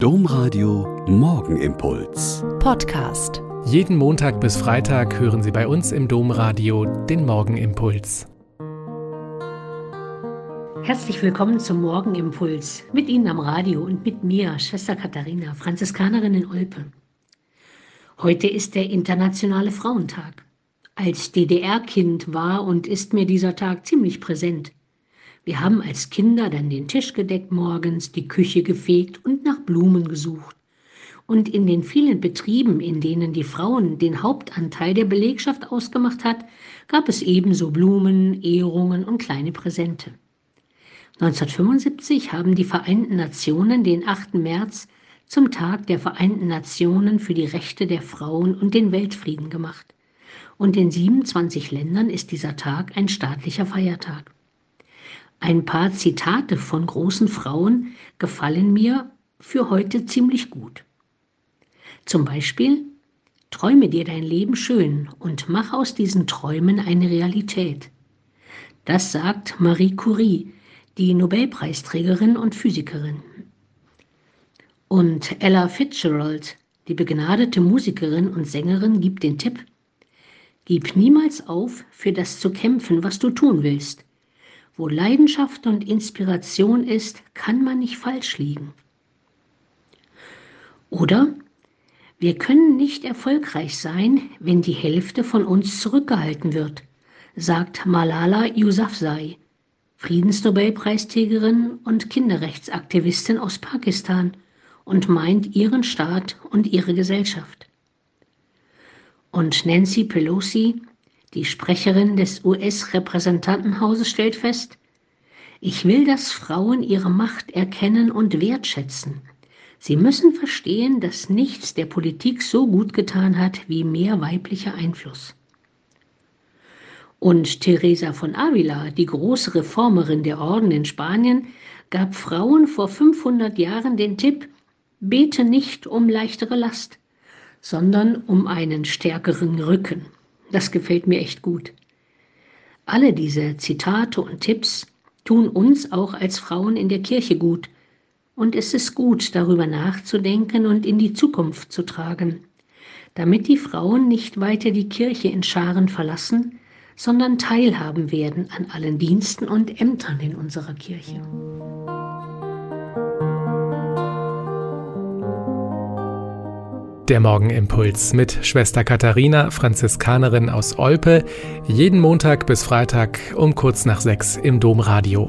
Domradio Morgenimpuls. Podcast. Jeden Montag bis Freitag hören Sie bei uns im Domradio den Morgenimpuls. Herzlich willkommen zum Morgenimpuls. Mit Ihnen am Radio und mit mir, Schwester Katharina, Franziskanerin in Olpe. Heute ist der Internationale Frauentag. Als DDR-Kind war und ist mir dieser Tag ziemlich präsent. Wir haben als Kinder dann den Tisch gedeckt morgens, die Küche gefegt und Blumen gesucht. Und in den vielen Betrieben, in denen die Frauen den Hauptanteil der Belegschaft ausgemacht hat, gab es ebenso Blumen, Ehrungen und kleine Präsente. 1975 haben die Vereinten Nationen den 8. März zum Tag der Vereinten Nationen für die Rechte der Frauen und den Weltfrieden gemacht. Und in 27 Ländern ist dieser Tag ein staatlicher Feiertag. Ein paar Zitate von großen Frauen gefallen mir für heute ziemlich gut. Zum Beispiel, träume dir dein Leben schön und mach aus diesen Träumen eine Realität. Das sagt Marie Curie, die Nobelpreisträgerin und Physikerin. Und Ella Fitzgerald, die begnadete Musikerin und Sängerin, gibt den Tipp, Gib niemals auf, für das zu kämpfen, was du tun willst. Wo Leidenschaft und Inspiration ist, kann man nicht falsch liegen. Oder wir können nicht erfolgreich sein, wenn die Hälfte von uns zurückgehalten wird, sagt Malala Yousafzai, Friedensnobelpreisträgerin und Kinderrechtsaktivistin aus Pakistan und meint ihren Staat und ihre Gesellschaft. Und Nancy Pelosi, die Sprecherin des US-Repräsentantenhauses stellt fest, ich will, dass Frauen ihre Macht erkennen und wertschätzen. Sie müssen verstehen, dass nichts der Politik so gut getan hat wie mehr weiblicher Einfluss. Und Teresa von Avila, die große Reformerin der Orden in Spanien, gab Frauen vor 500 Jahren den Tipp, bete nicht um leichtere Last, sondern um einen stärkeren Rücken. Das gefällt mir echt gut. Alle diese Zitate und Tipps tun uns auch als Frauen in der Kirche gut. Und es ist gut, darüber nachzudenken und in die Zukunft zu tragen, damit die Frauen nicht weiter die Kirche in Scharen verlassen, sondern teilhaben werden an allen Diensten und Ämtern in unserer Kirche. Der Morgenimpuls mit Schwester Katharina, Franziskanerin aus Olpe, jeden Montag bis Freitag um kurz nach sechs im Domradio.